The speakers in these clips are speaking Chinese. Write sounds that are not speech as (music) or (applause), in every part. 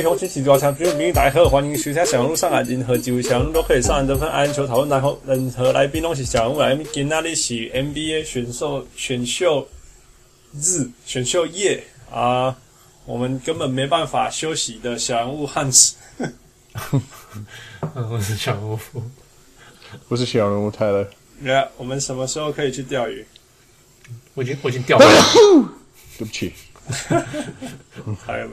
位乡亲是大强军民大好，欢迎收听小人物上海，任何机会小人物都可以上来得分，篮球讨论，然后任何来宾都是小人物来宾。今天是 NBA 选秀选秀日选秀夜啊，我们根本没办法休息的小人物汉斯。(laughs) 我是小人物，我是小人物泰勒。Yeah, 我们什么时候可以去钓鱼？我已经我已经钓了。(laughs) 对不起，泰勒。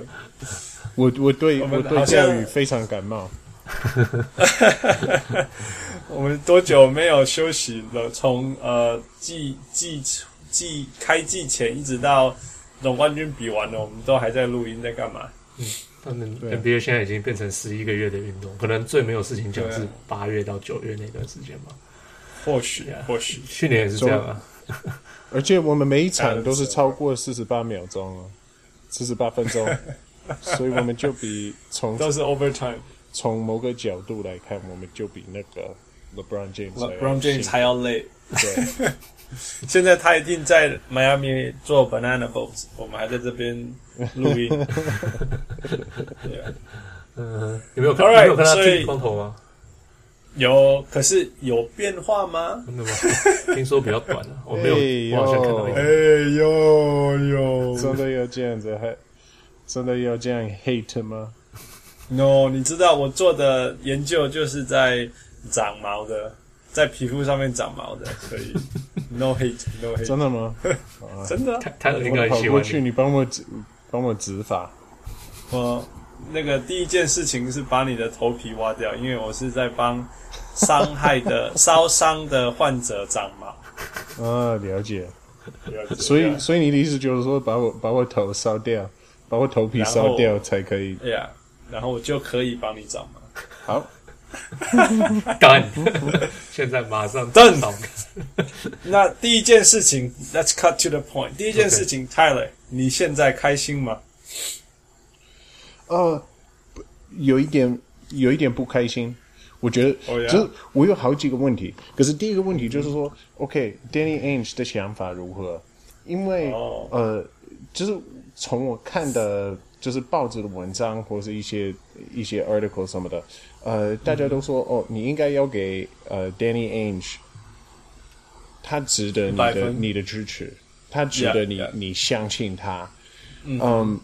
我我对我，对下雨非常感冒。(laughs) 我们多久没有休息了？从呃季季季开季前一直到总冠军比完了，我们都还在录音，在干嘛？嗯，他们 NBA 现在已经变成十一个月的运动，可能最没有事情讲是八月到九月那段时间吧。或许啊，或许去年也是这样啊。而且我们每一场都是超过四十八秒钟哦，四十八分钟。(laughs) 所以我们就比从都是 overtime，从某个角度来看，我们就比那个 LeBron James，LeBron James 还要累。对，(laughs) 现在他一定在迈阿密做 banana boat，我们还在这边录音。(laughs) 对啊，嗯，有没有有没有看他剃光头吗？有，可是有变化吗？真的吗？(laughs) 听说比较短了，(laughs) 我没有，我好像看到一个。哎呦呦，真的有这样子还？真的要这样 hate 吗？No，你知道我做的研究就是在长毛的，在皮肤上面长毛的，可以 (laughs) no hate，no hate。真的吗？真的。他应该跑过去，你帮我帮我植发。我那个第一件事情是把你的头皮挖掉，因为我是在帮伤害的 (laughs) 烧伤的患者长毛。啊，了解。了解。所以，所以你的意思就是说，把我把我头烧掉？把我头皮烧掉才可以。对呀，然后我就可以帮你长毛。好，(laughs) 干！(laughs) 现在马上 done。那第一件事情，Let's cut to the point。第一件事情，Tyler，你现在开心吗？呃，有一点，有一点不开心。我觉得，就是我有好几个问题。可是第一个问题就是说，OK，Danny Ainge 的想法如何？因为，呃，就是。从我看的，就是报纸的文章或是一些一些 article 什么的，呃，大家都说哦，你应该要给呃 Danny Ainge，他值得你的你的支持，他值得你 yeah, yeah. 你相信他，嗯，嗯，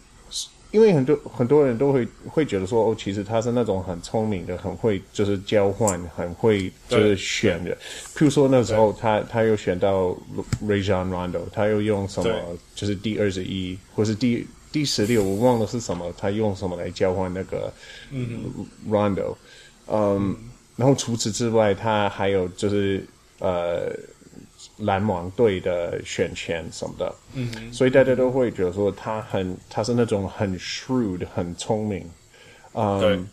因为很多很多人都会会觉得说哦，其实他是那种很聪明的，很会就是交换，很会就是选的，譬如说那时候他他又选到 Rajon Rondo，他又用什么？就是第二十一，或是第第十六，我忘了是什么。他用什么来交换那个 Rondo？嗯，然后除此之外，他还有就是呃篮网队的选权什么的。嗯哼，所以大家都会觉得说他很，他是那种很 shrewd、很聪明，嗯，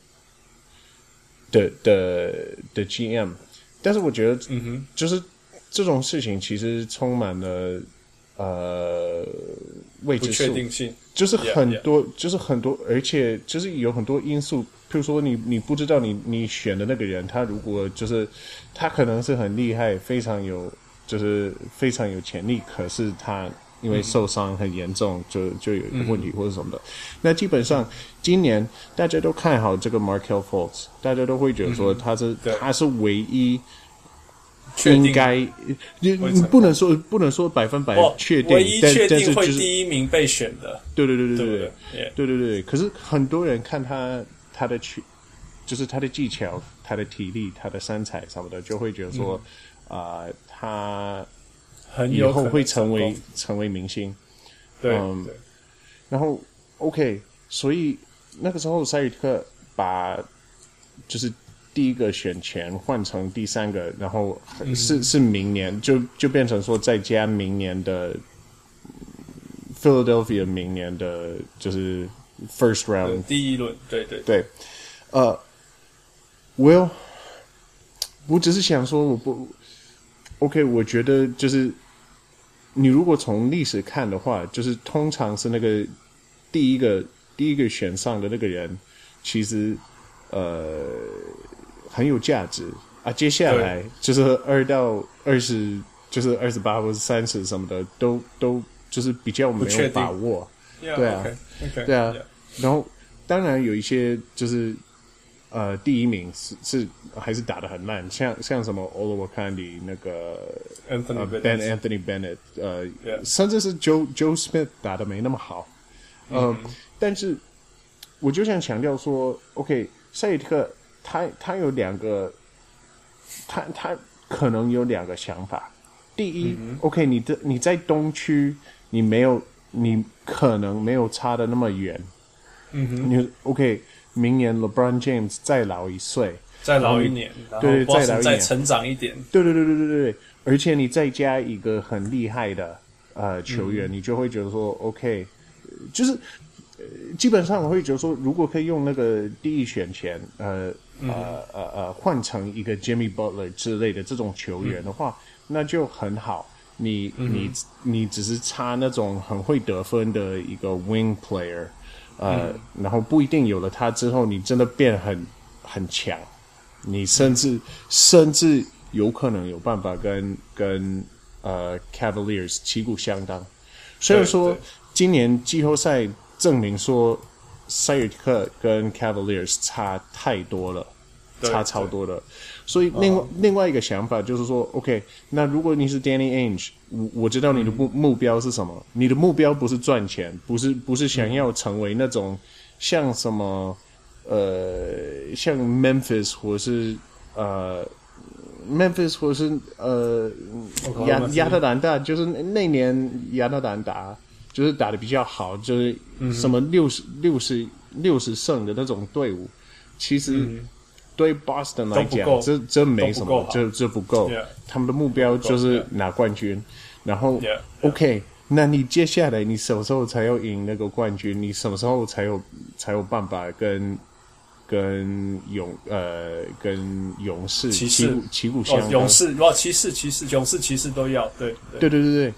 对的的的 GM。但是我觉得，嗯哼，就是这种事情其实充满了。呃，未知数，就是很多，yeah, yeah. 就是很多，而且就是有很多因素。譬如说你，你你不知道你你选的那个人，他如果就是他可能是很厉害，非常有，就是非常有潜力，可是他因为受伤很严重，嗯、就就有一个问题或者什么的。嗯、那基本上今年大家都看好这个 Markelle Fultz，大家都会觉得说他是、嗯、他是唯一。应该，你你不能说不能说百分百确定，唯一确定会第一名被选的。对对对对对对对对对对。可是很多人看他他的去，就是他的技巧、他的体力、他的身材什么的，就会觉得说，啊，他以后会成为成为明星。对，然后 OK，所以那个时候塞尔提克把就是。第一个选权换成第三个，然后是、嗯、是明年就就变成说再加明年的 Philadelphia 明年的就是 first round 第一轮，对对。对，呃，，Will，，我只是想说我不 OK，我觉得就是你如果从历史看的话，就是通常是那个第一个第一个选上的那个人，其实呃。很有价值啊！接下来就是二到二十，就是二十八或者三十什么的，都都就是比较没有把握。对啊，对啊。然后，当然有一些就是呃第一名是是还是打得很烂，像像什么 Olo Wakandi 那个 Anthony、呃、Ben Anthony Bennett，呃，Yeah. 甚至是 Joe Joe Smith 打得没那么好，呃，嗯、但是我就想强调说，OK，赛尔提克他他有两个，他他可能有两个想法。第一、嗯、，OK，你的你在东区，你没有，你可能没有差的那么远。嗯哼，你 OK，明年 LeBron James 再老一岁，再老一年，对，再老一年，再成长一点。对对对对对对，而且你再加一个很厉害的呃球员，嗯、你就会觉得说 OK，就是基本上我会觉得说，如果可以用那个第一选权，呃、嗯、呃呃呃换成一个 Jimmy Butler 之类的这种球员的话。嗯。那就很好，你、嗯、你你只是差那种很会得分的一个 wing player，呃，嗯、然后不一定有了它之后，你真的变很很强，你甚至、嗯、甚至有可能有办法跟跟呃 Cavaliers 旗鼓相当。虽然说今年季后赛证明说塞尔提克跟 Cavaliers 差太多了，差超多了。所以另外、uh, 另外一个想法就是说，OK，那如果你是 Danny Ainge，我我知道你的目目标是什么？嗯、你的目标不是赚钱，不是不是想要成为那种像什么呃像 Memphis 或是呃 Memphis 或是呃亚亚特兰大，就是那年亚特兰大就是打的比较好，就是什么六十六十六十胜的那种队伍，其实。嗯对 Boston 来讲，这这没什么，这这不够。Yeah. 他们的目标就是拿冠军。然后 yeah. OK，那你接下来你什么时候才要赢那个冠军？你什么时候才有才有办法跟跟勇呃跟勇士旗鼓旗鼓相当？勇士哇，骑士骑士勇士骑士都要对对对对对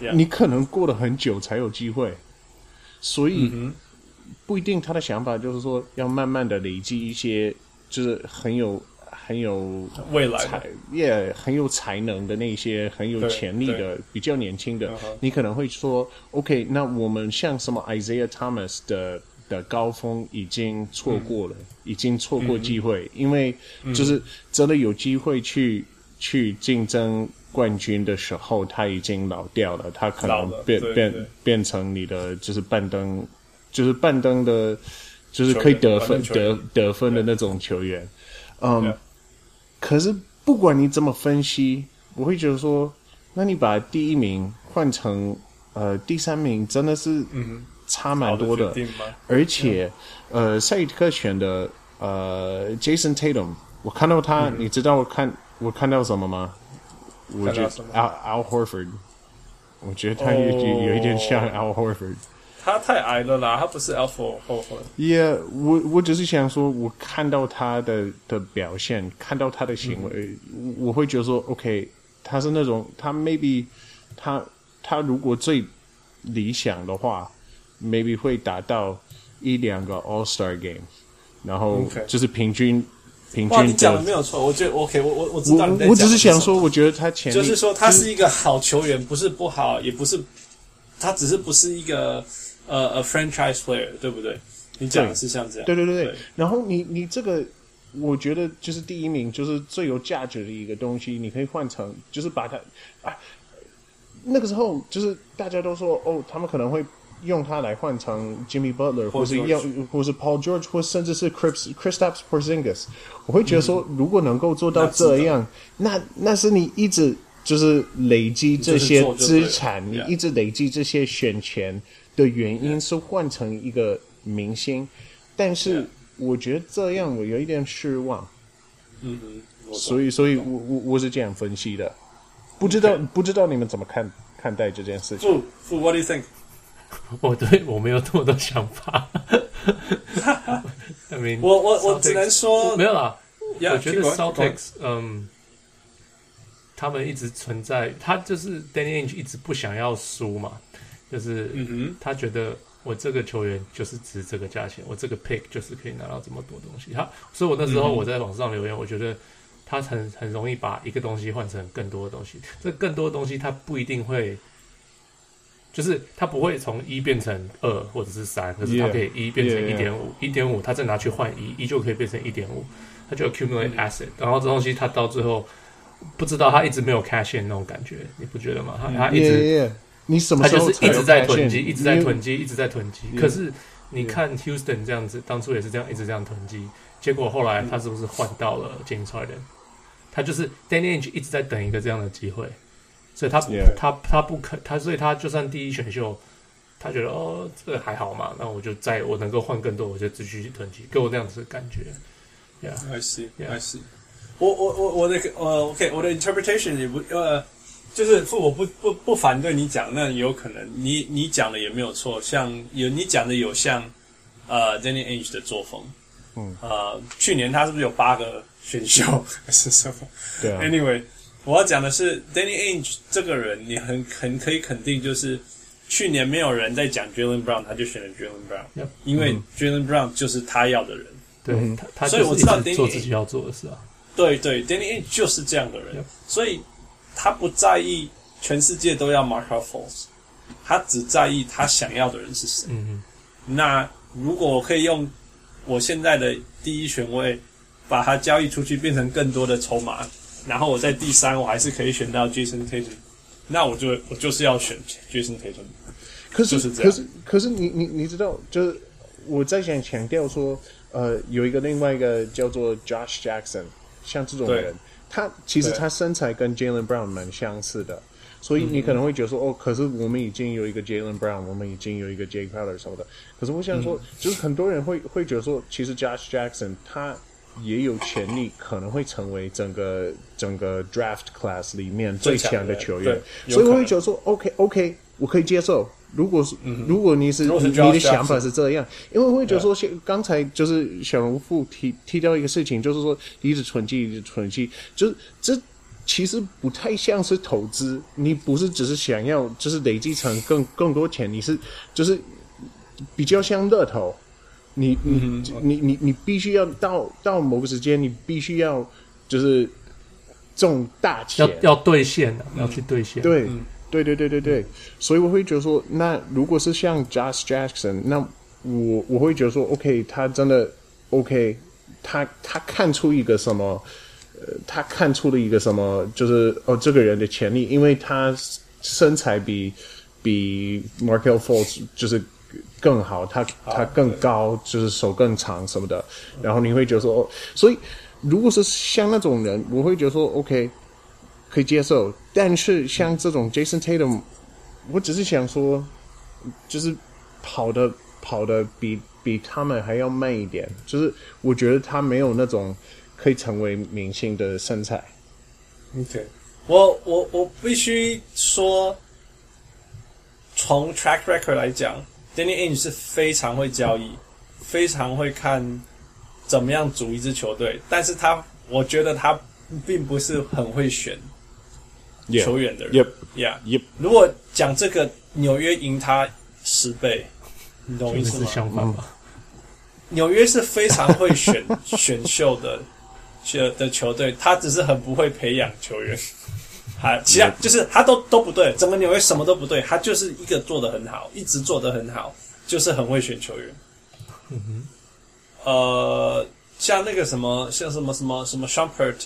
对，你可能过了很久才有机会，所以、mm hmm. 不一定他的想法就是说要慢慢的累积一些。就是很有很有未来才也、yeah, 很有才能的那些很有潜力的比较年轻的，uh. 你可能会说，OK，那我们像什么 Isaiah Thomas 的的高峰已经错过了，嗯、已经错过机会，嗯、因为就是真的有机会去去竞争冠军的时候，他已经老掉了，他可能变变变成你的就是半灯，就是半灯的。就是可以得分得得分的那种球员，嗯.可是不管你怎么分析，我会觉得说，那你把第一名换成呃第三名，真的是差蛮多的，的而且、嗯、呃塞尔提克选的呃 Jason Tatum，我看到他，嗯、你知道我看我看到什么吗？我觉得 Al Al Horford，我觉得他有、oh. 有一点像 Al Horford。他太矮了啦，他不是 Alpha 后分。Yeah，我我只是想说，我看到他的的表现，看到他的行为，嗯、我会觉得说，OK，他是那种他 maybe 他他如果最理想的话，maybe 会达到一两个 All Star Game，然后就是平均 Okay. 平均。哇，你讲的没有错，我觉得 OK，我我我知道你在讲。我只是想说，我觉得他前就是说他是一个好球员，不是不好，也不是他只是不是一个。呃，a franchise player，对不对？你讲的是像这样。对对对对。对然后你你这个，我觉得就是第一名，就是最有价值的一个东西，你可以换成，就是把它啊，那个时候就是大家都说哦，他们可能会用它来换成 Jimmy Butler，或是要，或是 Paul George，或甚至是 Chris Kristaps Porzingis。我会觉得说，嗯、如果能够做到这样，那那是你一直就是累积这些资产，你一直累积这些选钱。的原因是换成一个明星但是我觉得这样我有一点失望。嗯嗯，所以所以我我我是这样分析的，不知道.不知道你们怎么看看待这件事情？傅傅，What do you think？(laughs) 我对我没有这么多想法。(laughs) I mean, 我我我只能说没有啦。Yeah, 我觉得 Celtics 嗯，他们一直存在，他就是 Danny Ainge 一直不想要输嘛。就是，他觉得我这个球员就是值这个价钱，我这个 pick 就是可以拿到这么多东西。他，所以我那时候我在网上留言，我觉得他很很容易把一个东西换成更多的东西。这更多的东西他不一定会就是他不会从一变成二或者是三，可是它可以一变成一点五，一点五他再拿去换一，一就可以变成一点五，他就 accumulate asset，然后这东西他到最后不知道他一直没有 cash in 那种感觉，你不觉得吗？他他一直，你什么时候它就是一直在囤积，一直在囤积，一直在囤积。可是你看 Houston 这样子，当初也是这样一直这样囤积，结果后来他是不是换到了 James Harden？他就是 Danny Ainge 一直在等一个这样的机会。所以他 Yeah. 他他不肯他，所以他就算第一选秀，他觉得哦这个还好嘛，那我就在我能够换更多，我就继续囤积，给我这样子的感觉。Yeah，I see，I see。我我我我的呃，OK，我的 interpretation 也不呃，就是我不不不反对你讲，那有可能你你讲的也没有错，像有你讲的有像呃 Danny Ainge 的作风，嗯呃，去年他是不是有八个选秀还是什么？(laughs) 对啊，Anyway。我要讲的是，Danny Ainge 这个人，你很很可以肯定，就是去年没有人在讲 Jaylen Brown，他就选了 Jaylen Brown，Yep. 因为 Jaylen Brown 就是他要的人。对，他所以我知道 Danny 做自己要做的事啊。对对，Danny Ainge 就是这样的人，Yep. 所以他不在意全世界都要 Markelle Fultz，他只在意他想要的人是谁。嗯嗯。那如果我可以用我现在的第一选位把他交易出去，变成更多的筹码。然后我在第三，我还是可以选到 Jason Tatum，那我就我就是要选 Jason Tatum。可是，是可是，可是你你你知道，就是我在想强调说，呃，有一个另外一个叫做 Josh Jackson，像这种人，对他其实他身材跟 Jaylen Brown 蛮相似的，所以你可能会觉得说，嗯、哦，可是我们已经有一个 Jaylen Brown，我们已经有一个 Jae Crowder 什么的。可是我想说，嗯、就是很多人会会觉得说，其实 Josh Jackson 他。也有潜力，可能会成为整个整个 draft class 里面最强的球员，所以我会觉得说，OK OK，我可以接受。如果是、如果你是，是你的想法是这样，因为我会觉得说，刚才就是小人物提提到一个事情，就是说一直存积，一直存积，就是这其实不太像是投资，你不是只是想要就是累积成更更多钱，你是就是比较像乐投。你你你你你必须要到到某个时间，你必须要就是中大钱，要要兑现的，要去兑现。对对对对对对，所以我会觉得说，那如果是像 Josh Jackson，那我我会觉得说，OK，他真的 OK，他他看出一个什么？呃，他看出了一个什么？就是哦，这个人的潜力，因为他身材比比 Markelle Fultz 就是。更好，他他更高，就是手更长什么的，然后你会觉得说，哦，所以如果是像那种人，我会觉得说，OK，可以接受。但是像这种 Jason Tatum，我只是想说，就是跑的跑的比比他们还要慢一点，就是我觉得他没有那种可以成为明星的身材。OK，我我我必须说，从 track record 来讲。Danny Ainge 是非常会交易，非常会看怎么样组一支球队，但是他我觉得他并不是很会选球员的人。Yep, yeah, yep. 如果讲这个纽约赢他十倍，你懂我意思吗？相反吧。纽约是非常会选 (laughs) 选秀的球的球队，他只是很不会培养球员。还，其他就是他都都不对，整个纽约什么都不对，他就是一个做的很好，一直做的很好，就是很会选球员。嗯哼，呃，像那个什么，像什么什么什么 Shumpert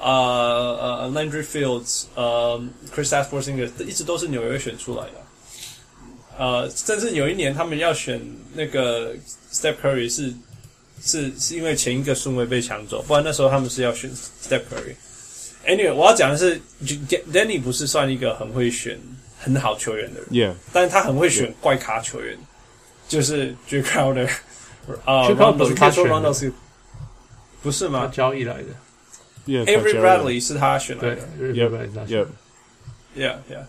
啊呃 Landry Fields，呃，Kristaps Porzingis 一直都是纽约选出来的。呃，甚至有一年他们要选那个 Steph Curry 是是是因为前一个顺位被抢走，不然那时候他们是要选 Steph Curry。Anyway，我要讲的是，Danny 不是算一个很会选很好球员的人，Yeah，但是他很会选怪咖球员，就是 Jae Crowder，啊，Rondo 他说 Rondo 不是吗？交易来的，Avery Bradley 是他选来的，Yeah，Yeah，Yeah，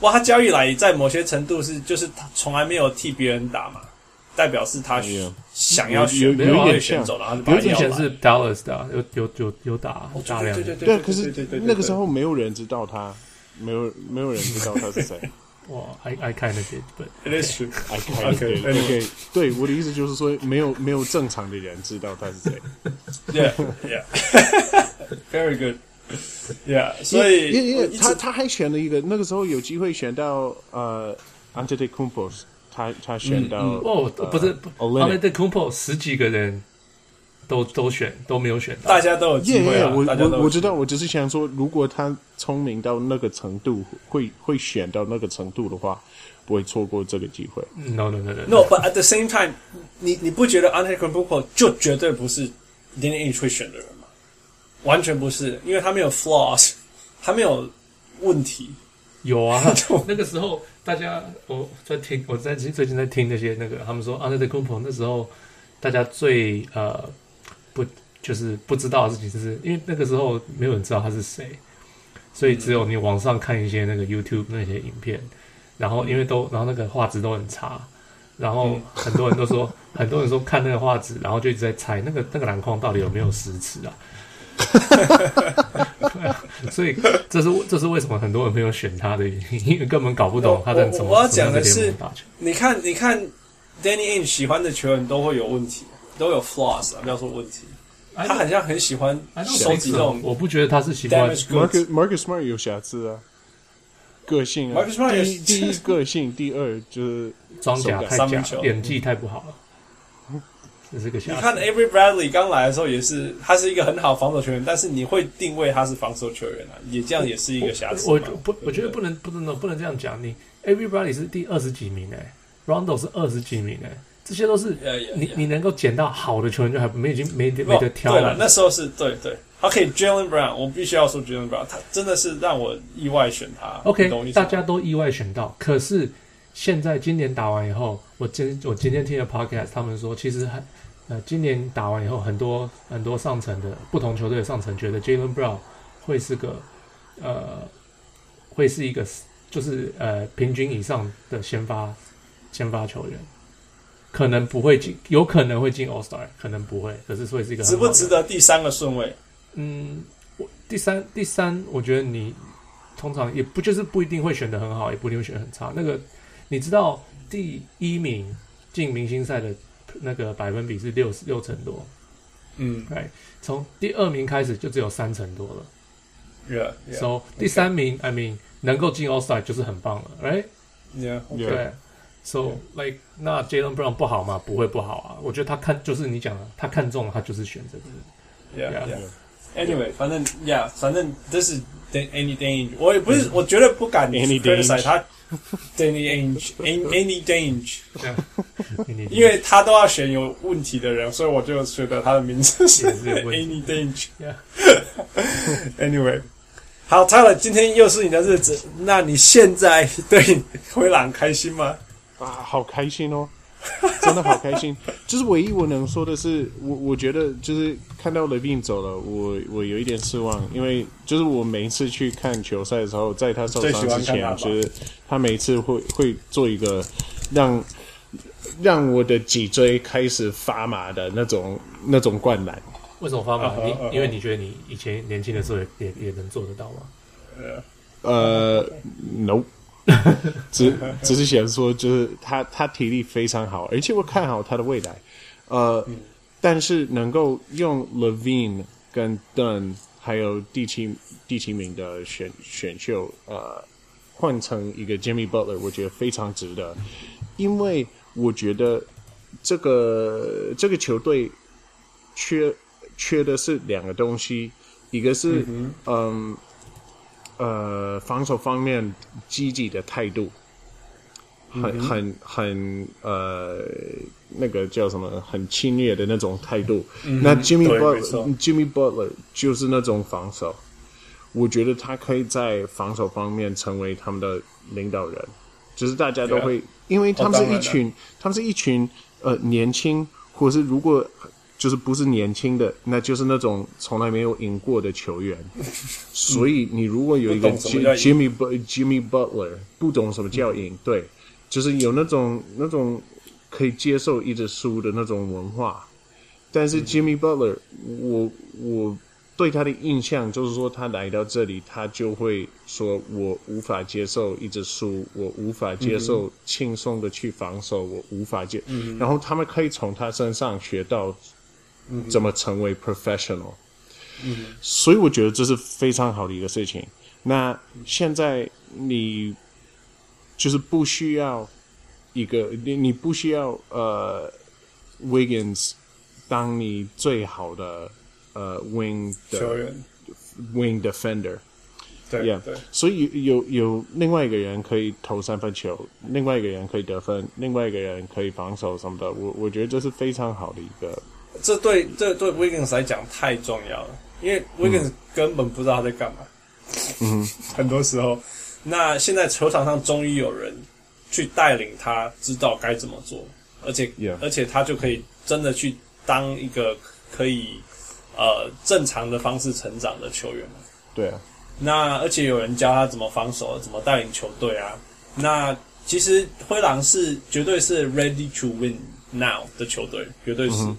哇，他交易来在某些程度是，就是他从来没有替别人打嘛。代表是他想要选，有有点选走了，因为之前是 Dallas 的，有有有有打大量，对对对，可是那个时候没有人知道他，没有没有人知道他是谁。哇，I I kind of did, but it is true. I kind of did. OK，对，我的意思就是说，没有没有正常的人知道他是谁。Yeah, yeah, very good. Yeah，所以因为他他还选了一个，那个时候有机会选到呃。Antetokounmpo 他他选到哦，不是 Antetokounmpo 十几个人都都选都没有选到，大家都有机会。我我我知道，我只是想说，如果他聪明到那个程度，会会选到那个程度的话，不会错过这个机会。No no no no no，but at the same time，你你不觉得 Antetokounmpo 就绝对不是 Danny Ainge 会选的人吗？完全不是，因为他没有 flaws，他没有问题。有啊，(laughs) 那个时候大家我在听，我在最近在听那些那个他们说 Antetokounmpo 那时候大家最呃不就是不知道的事情，就是因为那个时候没有人知道他是谁，所以只有你网上看一些那个 YouTube 那些影片，然后因为都然后那个画质都很差，然后很多人都说 (laughs) 很多人说看那个画质，然后就一直在猜那个那个篮筐到底有没有实尺啊。(laughs) 所以这是这是为什么很多人没有选他的原因，因为根本搞不懂他在怎么。我要讲的是，你看，你看，Danny Ainge 喜欢的球员都会有问题，都有 flaws 啊，不要说问题。他好像很喜欢收集这种，我不觉得他是喜欢。Marcus Marcus Smart 有瑕疵啊，个性啊。Marcus Smart 第一第一个性，第二就是装甲太假，演技太不好了。这是个瑕疵。你看 Avery Bradley 刚来的时候也是，他是一个很好防守球员，但是你会定位他是防守球员啊，也这样也是一个瑕疵。我不，我觉得不能，不能，不能这样讲。你 Avery Bradley 是第二十几名哎，Rondo 是二十几名哎，这些都是你你能够捡到好的球员就还没已经没没得挑了。那时候是对对。OK，Jaylen Brown，我必须要说 Jaylen Brown，他真的是让我意外选他。OK，大家都意外选到，可是现在今年打完以后，我今我今天听了 Podcast，他们说其实很。呃，今年打完以后，很多很多上层的不同球队的上层觉得 Jaylen Brown 会是个呃，会是一个就是呃平均以上的先发先发球员，可能不会进，有可能会进 All Star，可能不会，可是会是一个值不值得第三个顺位？嗯，我第三第三，我觉得你通常也不就是不一定会选的很好，也不一定会选得很差。那个你知道第一名进明星赛的？那个百分比是六十六成多，嗯，哎，从第二名开始就只有三成多了，Yeah, yeah. So 第三名，I mean 能够进 All Star 就是很棒了，Right？Yeah，对，So like 那 Jaylen Brown 不好吗？不会不好啊，我觉得他看就是你讲的，他看中了，他就是选这个，Yeah，Yeah，Anyway，反正 Yeah，反正这是 Any Dange，我也不是，我绝对不敢 Any Dange 他。Danny Ainge，Any Dange，因为他都要选有问题的人，所以我就觉得他的名字是 Any Dange。Anyway，好，Tyler，今天又是你的日子，那你现在对灰狼开心吗？啊，好开心哦。(laughs) 真的好开心，就是唯一我能说的是，我我觉得就是看到 LaVine 走了，我我有一点失望，因为就是我每一次去看球赛的时候，在他受伤之前，就是他每一次会会做一个让让我的脊椎开始发麻的那种那种灌篮。为什么发麻？你因为你觉得你以前年轻的时候也也也能做得到吗？呃，No。(laughs) 只只是想说，就是他他体力非常好，而且我看好他的未来。呃，嗯、但是能够用 Levine 跟 Dunn 还有第七第七名的选选秀，呃，换成一个 Jimmy Butler，我觉得非常值得，因为我觉得这个这个球队缺缺的是两个东西，一个是嗯。嗯呃，防守方面积极的态度，很很很呃，那个叫什么，很侵略的那种态度。嗯、那 Jimmy Butler，Jimmy Butler 就是那种防守，我觉得他可以在防守方面成为他们的领导人，就是大家都会.因为他们是一群，oh, 他们是一群呃年轻，或是如果。就是不是年轻的，那就是那种从来没有赢过的球员。(laughs) 所以你如果有一个 Jimmy Jimmy Butler，不懂什么叫赢，对，就是有那种那种可以接受一直输的那种文化。但是 Jimmy Butler，我我对他的印象就是说，他来到这里，他就会说我无法接受一直输，我无法接受轻松的去防守，我无法接。然后他们可以从他身上学到。怎么成为 professional？嗯，所以我觉得这是非常好的一个事情。那现在你就是不需要一个你你不需要呃 Wiggins 当你最好的呃 wing 的球员 wing defender。对 Yeah. 对，所以有有有另外一个人可以投三分球，另外一个人可以得分，另外一个人可以防守什么的。我我觉得这是非常好的一个。这对这对 Wiggins 来讲太重要了，因为 Wiggins 根本不知道他在干嘛。嗯，很多时候，那现在球场上终于有人去带领他，知道该怎么做，而且.而且他就可以真的去当一个可以呃正常的方式成长的球员了。对啊。那而且有人教他怎么防守，怎么带领球队啊。那其实灰狼是绝对是 ready to win now 的球队，绝对是，嗯、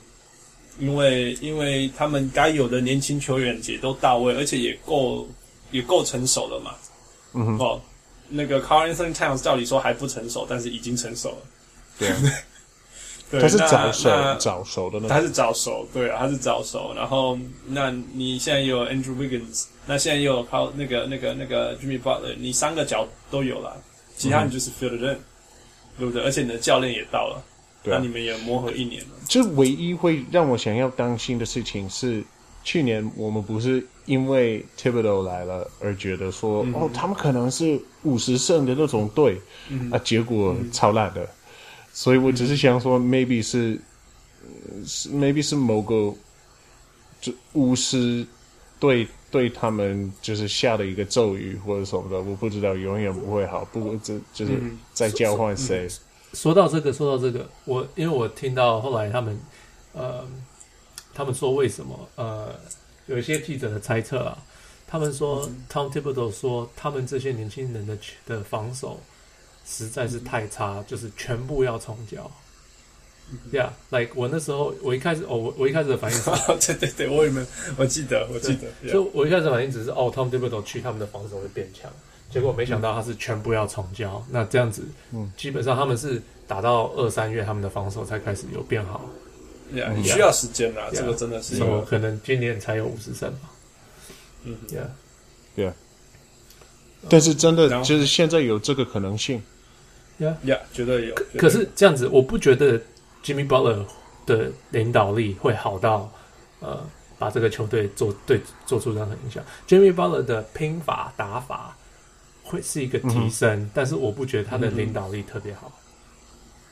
因为因为他们该有的年轻球员也都到位，而且也够也够成熟了嘛。嗯哼。哦，那个 Carl Anthony Towns 照理说还不成熟，但是已经成熟了。对啊。(laughs) 对，他是早熟早熟的那，他是早熟，对啊，他是早熟。然后，那你现在有 Andrew Wiggins，那现在又有靠那个那个那个 Jimmy Butler，你三个角都有了，其他你就是 fill it in，、嗯、对不对？而且你的教练也到了，对、啊，那你们也磨合一年了。就唯一会让我想要担心的事情是，去年我们不是因为 Thibodeau 来了而觉得说，嗯、哦，他们可能是五十胜的那种队，嗯、啊，结果超烂的。嗯所以我只是想说，maybe 是，是 maybe 是某个，就巫师对对他们就是下的一个咒语或者什么的，我不知道，永远不会好。不过这就是在交换谁、嗯。说到这个，说到这个，我因为我听到后来他们，呃，他们说为什么呃，有一些记者的猜测啊，他们说、嗯、Tom Thibodeau 说他们这些年轻人的的防守。实在是太差，嗯、就是全部要重教。Yeah，like 我那时候，我一开始，哦，我我一开始的反应是，(laughs) 对对对，我也没，我记得，我记得。Yeah. 就我一开始的反应只是，哦，Tom Thibodeau 去他们的防守会变强，结果没想到他是全部要重教。嗯、那这样子，嗯，基本上他们是打到二三月，他们的防守才开始有变好。Yeah, 你需要时间啊，这个真的是，所以可能今年才有五十胜吧。嗯，Yeah，Yeah，但是真的就是现在有这个可能性。呀呀，绝对有。可是这样子，我不觉得 Jimmy Butler 的领导力会好到呃，把这个球队做对做出任何影响。Jimmy Butler 的拼法打法会是一个提升，嗯、但是我不觉得他的领导力特别好。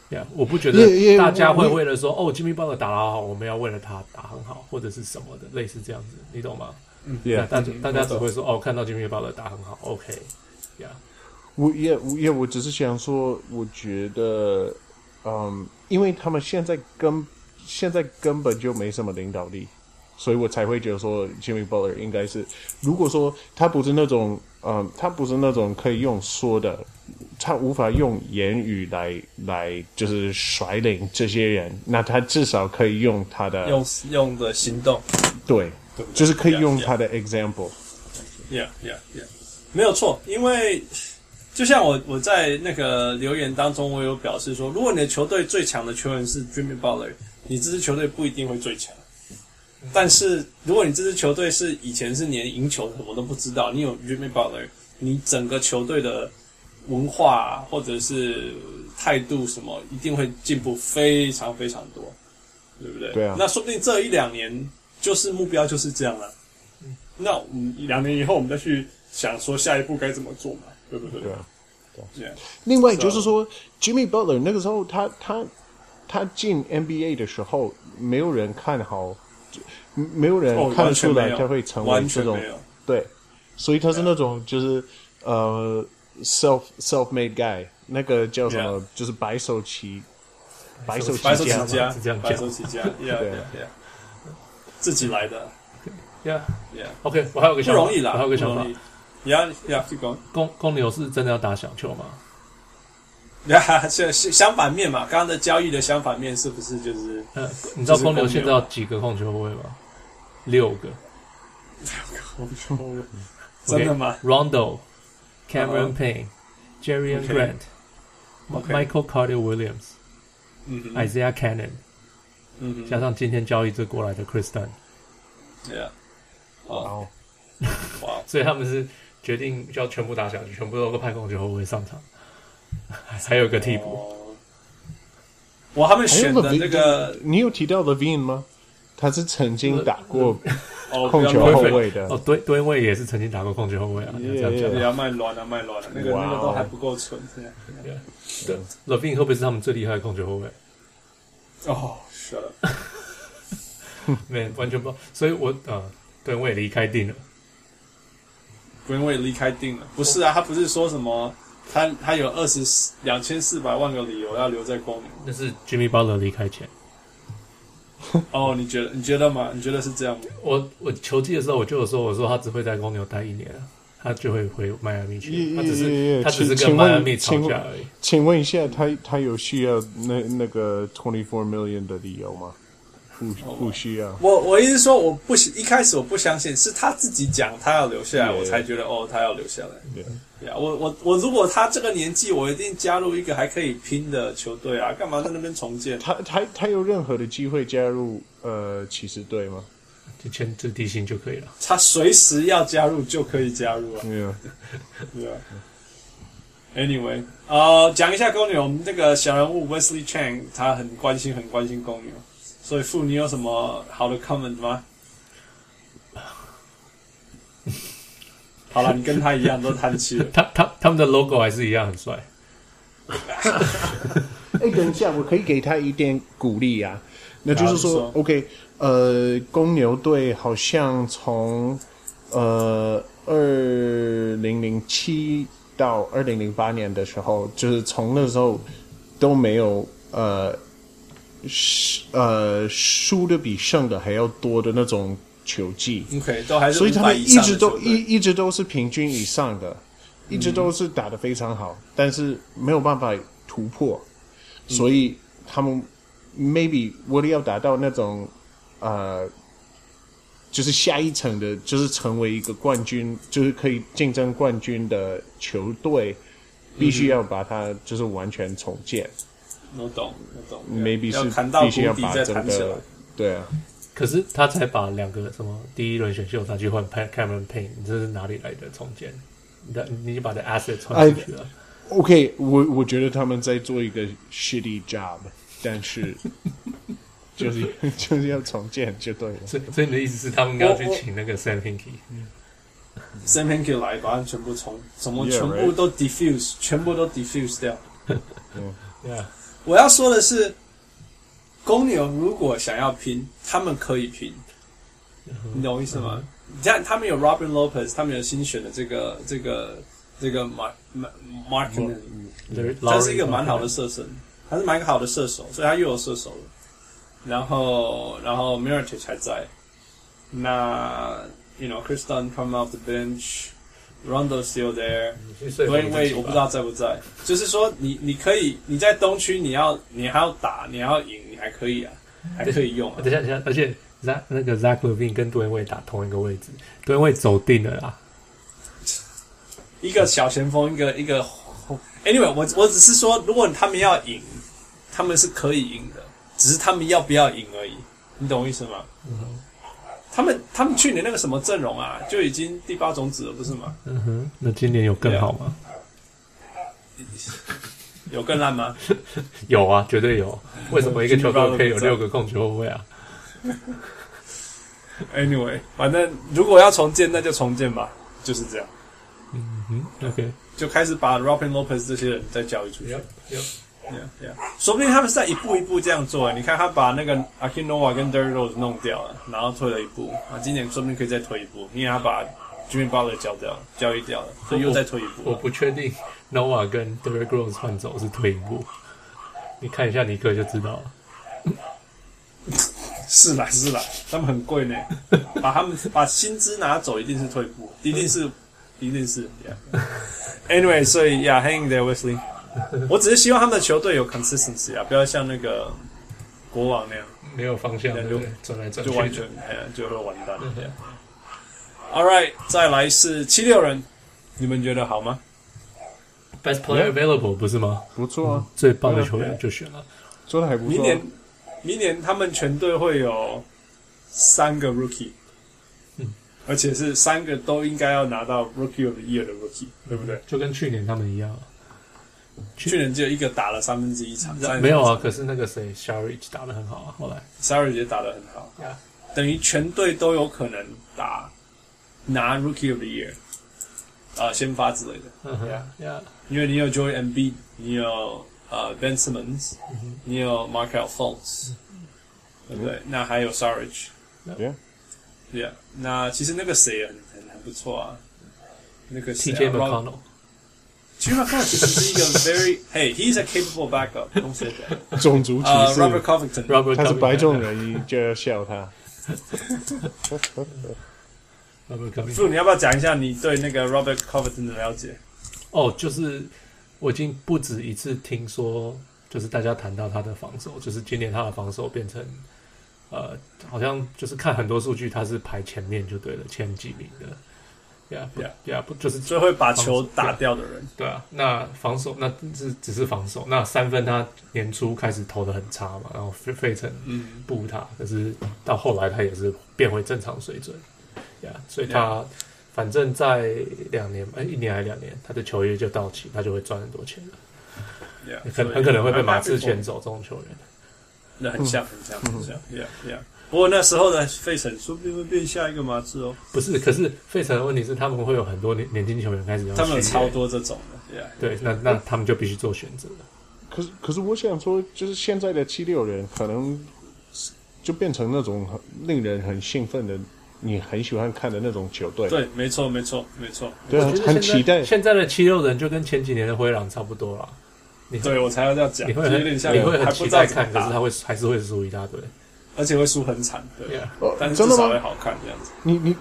呀、嗯，yeah, 我不觉得大家会为了说 yeah, yeah, 哦，Jimmy Butler 打得好，我们要为了他打很好，或者是什么的，类似这样子，你懂吗？嗯，对啊，大家大家只会说哦，看到 Jimmy Butler 打很好，OK，呀、yeah.。我也我也我只是想说，我觉得，嗯，因为他们现在根现在根本就没什么领导力，所以我才会觉得说，Jimmy Butler 应该是，如果说他不是那种，嗯，他不是那种可以用说的，他无法用言语来来就是率领这些人，那他至少可以用他的用用的行动，对，对，就是可以用他的 example。Yeah, yeah, yeah，没有错，因为。就像我我在那个留言当中，我有表示说，如果你的球队最强的球员是 Jimmy Butler，你这支球队不一定会最强。但是如果你这支球队是以前是连赢球什么都不知道，你有 Jimmy Butler，你整个球队的文化或者是态度什么，一定会进步非常非常多，对不对？对啊。那说不定这一两年就是目标就是这样了。那我们两年以后我们再去想说下一步该怎么做嘛。对不对？对啊，对。Yeah. 另外就是说，Jimmy Butler 那个时候他他他进 NBA 的时候，没有人看好，没有人看得出来他会成为这种对，所以他是那种就是呃 self self made guy，那个叫什么？就是白手起白手起家，这样白手起家，对对，自己来的，Yeah Yeah。OK，我还有个想法，不容易啦，我还有个想法。呀呀，去讲公公牛是真的要打小球吗？呀，是相反面嘛。刚刚的交易的相反面是不是就是？嗯，你知道公牛现在有几个控球后卫吗？六个。真的吗？Rondo、Cameron Payne、Jerian Grant、Michael Carter Williams、Isaiah Cannon，嗯，加上今天交易这过来的 Kris Dunn。对啊。哦。哇，所以他们是。决定就要全部打下去，全部都派控球后卫上场。还有一个替补。我他们选的那个，你有提到 Levine 吗？他是曾经打过 (laughs) 控球后卫的。哦，对，对位也是曾经打过控球后卫啊。这样讲，要卖乱啊，卖乱啊，那个那个都还不够纯。对，LaVine 会不会是他们最厉害的控球后卫？哦，是了，没完全不。所以我呃，对位离开定了。对位离开定了，不是啊，他不是说什么？他他有二十两千四百万个理由要留在公牛，那是 Jimmy Butler 离开前。(laughs) 哦，你觉得你觉得吗？你觉得是这样吗？我我球季的时候我就有说，我说他只会在公牛待一年，他就会回迈阿密去。他只是他只是跟迈阿密吵架而已。请问一下，他他有需要那那个 twenty four million 的理由吗？不不需要。我我意思说，我不一开始我不相信，是他自己讲他要留下来，我才觉得哦，他要留下来。对。啊，我我我，如果他这个年纪，我一定加入一个还可以拼的球队啊！干嘛在那边重建？他他他有任何的机会加入呃骑士队吗？就签最低薪就可以了。他随时要加入就可以加入啊！对啊，对啊。Anyway，呃，讲一下公牛，我们这个小人物 Wesley Chang，他很关心很关心公牛，所以傅，你有什么好的 comment 吗？好了，你跟他一样都贪吃。(laughs) 他他他们的 logo 还是一样很帅。(laughs) 哎、欸，等一下，我可以给他一点鼓励啊。那就是说，说，OK，呃，公牛队好像从呃二零零七到二零零八年的时候，就是从那时候都没有呃呃输的比胜的还要多的那种。球技，OK，都还是，所以他们一直都一一直都是平均以上的，一直都是打得非常好，嗯、但是没有办法突破，所以他们 maybe 为了要达到那种呃，就是下一层的，就是成为一个冠军，就是可以竞争冠军的球队，必须要把它就是完全重建。我懂，我懂，maybe 是必须要把这个，对啊。可是他才把两个什么第一轮选秀他去换 Cameron Payne，你这是哪里来的重建？你的你就把这 asset 传出去了。OK，我我觉得他们在做一个 shitty job，但是 (laughs) 就是就是要重建就对了。所以所以你的意思是他们要去请那个 Sam Hinkie，Sam Hinkie 来把它全部重，什么全部都 diffuse，、yeah, right? 全部都 diffuse 掉。对，(laughs) Yeah. 我要说的是。公牛如果想要拼，他们可以拼，你懂我意思吗？你看，他们有 Robin Lopez，他们有新选的这个这个这个 Mark Markkanen，他是一个蛮好的射手，他是蛮好的射手，所以他又有射手了。然后然后 Mirotic 还在，那 You know Kris Dunn come off the bench。Rondo still there，所以我我不知道在不在。就是说你，你你可以你在东区，你要你还要打，你要赢，你还可以啊，还可以用、啊。等下等下，而且 Zach 那个 Zach Levine 跟杜恩卫打同一个位置，杜恩卫走定了啦。一个小前锋，一个一个。Anyway，我我只是说，如果他们要赢，他们是可以赢的，只是他们要不要赢而已。你懂我意思吗？嗯。他们他们去年那个什么阵容啊，就已经第八种子了，不是吗？嗯哼，那今年有更好吗？(laughs) 有更烂吗？(laughs) 有啊，绝对有。为什么一个球队可以有六个控球后卫啊？(laughs) Anyway，反正如果要重建，那就重建吧，就是这样。嗯哼，OK，就开始把 Robin Lopez 这些人再交易出去。Yep, yep. Yeah, yeah. 说不定他们是在一步一步这样做。你看，他把那个 Akinova 跟 Derrick Rose 弄掉了，然后退了一步。啊，今年说不定可以再退一步，因为他把 Jimmy Butler 交掉了，交易掉了，所以又再退一步。我，我不确定 Noah 跟 Derrick Rose 换走是退一步，你看一下尼克就知道了。(laughs) 是啦是啦，他们很贵呢，(laughs) 把他们把薪资拿走一定是退步，一定是一定是。Yeah. (laughs) Anyway，所以 Yeah，hang there Wesley。我只是希望他们的球队有 consistency 啊，不要像那个国王那样没有方向，就转来转去，就完全哎呀，就会完蛋。了。All right，再来是七六人，你们觉得好吗？Best player available 不是吗？不错啊，最棒的球员就选了，做的还不错。明年，明年他们全队会有三个 rookie，嗯，而且是三个都应该要拿到 rookie of the year 的 rookie，对不对？就跟去年他们一样。去年只有一个打了三分之一场，没有啊。可是那个谁，Saric 打的很好啊。后来 Saric 也打的很好，yeah. 等于全队都有可能打拿 Rookie of the Year，啊、呃，先发之类的。Uh -huh. Yeah. 因为你有 Joel Embiid，你有呃 Ben Simmons，、uh -huh. 你有 Markelle Fultz，、uh -huh. 对不对？那还有 Saric。Yeah. Yeah. 那其实那个谁也很很很不错啊。那个 TJ McConnell。TJ McConnell 其实是一个 very hey，he's a capable backup。Don't say that。种族歧视。Robert (laughs) Covington，他是白种人，就要笑他。傅，你要不要讲一下你对那个 Robert Covington 的(laughs) 了解？ 哦，就是我已经不止一次听说，就是大家谈到他的防守，就是今年他的防守变成呃，好像就是看很多数据，他是排前面就对了，前几名的。呀呀呀！不就是最会把球打掉的人？对啊，那防守那是只是防守。那三分他年初开始投的很差嘛，然后费费城补他，可是到后来他也是变回正常水准。呀、yeah，所以他反正在两年哎、欸、一年还两年，他的球约就到期，他就会赚很多钱了。呀，很很可能会被马刺签走这种球员。那很像很像很像。呀呀。不过那时候的费城说不定会变下一个马刺哦。不是，可是费城的问题是他们会有很多年年轻球员开始要。他们有超多这种的。Yeah, 对，那那他们就必须做选择了。可是可是我想说，就是现在的七六人可能就变成那种很令人很兴奋的，你很喜欢看的那种球队。对，没错，没错，没错。对啊，很期待。现在的七六人就跟前几年的灰狼差不多了。你对我才要这样讲，你会很你会很期待看，可是他会还是会输一大堆。而且会输很惨，对，yeah. 但是至少会好看这样子。你你，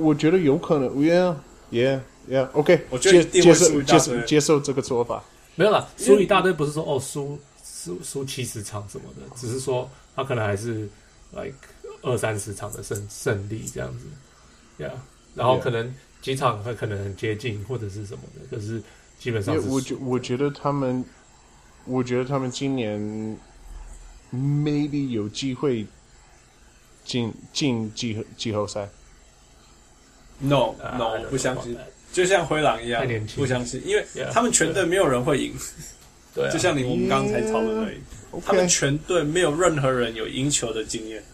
我觉得有可能，Yeah，Yeah，Yeah，OK，、yeah, 我觉得接受接受接受这个说法。没有啦，输一大堆不是说哦输输输七十场什么的，只是说他可能还是 like 二三十场的胜胜利这样子，Yeah，然后可能几场会可能很接近或者是什么的，可是基本上是。我觉我觉得他们，我觉得他们今年 maybe 有机会。进进季季后赛？No No，不相信。就像灰狼一样，不相信，因为他们全队没有人会赢。对，就像你我们刚才讨论而已。他们全队没有任何人有赢球的经验，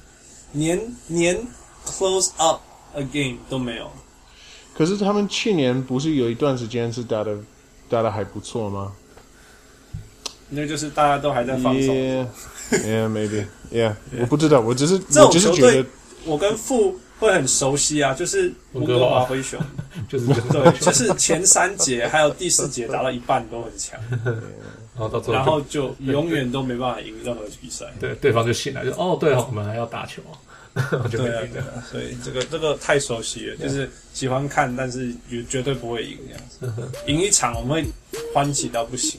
连连 close up a game 都没有。可是他们去年不是有一段时间是打的打的还不错吗？那就是大家都还在放松。Yeah. Yeah, (laughs) maybe. Yeah, yeah. 我不知道，我只是这种球队，我跟傅会很熟悉啊，就是温哥华灰熊，(laughs) 就是对，就是前三节还有第四节打到一半都很强，(laughs) 然后到最后，然后就永远都没办法赢任何比赛。对，对方就醒来就哦，对哦，我们还要打球，对啊，所以这个这个太熟悉了，就是喜欢看，但是绝绝对不会赢这样子，赢一场我们会欢喜到不行。